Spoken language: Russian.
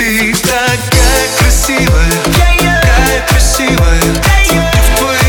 Ты. Такая красивая, такая красивая.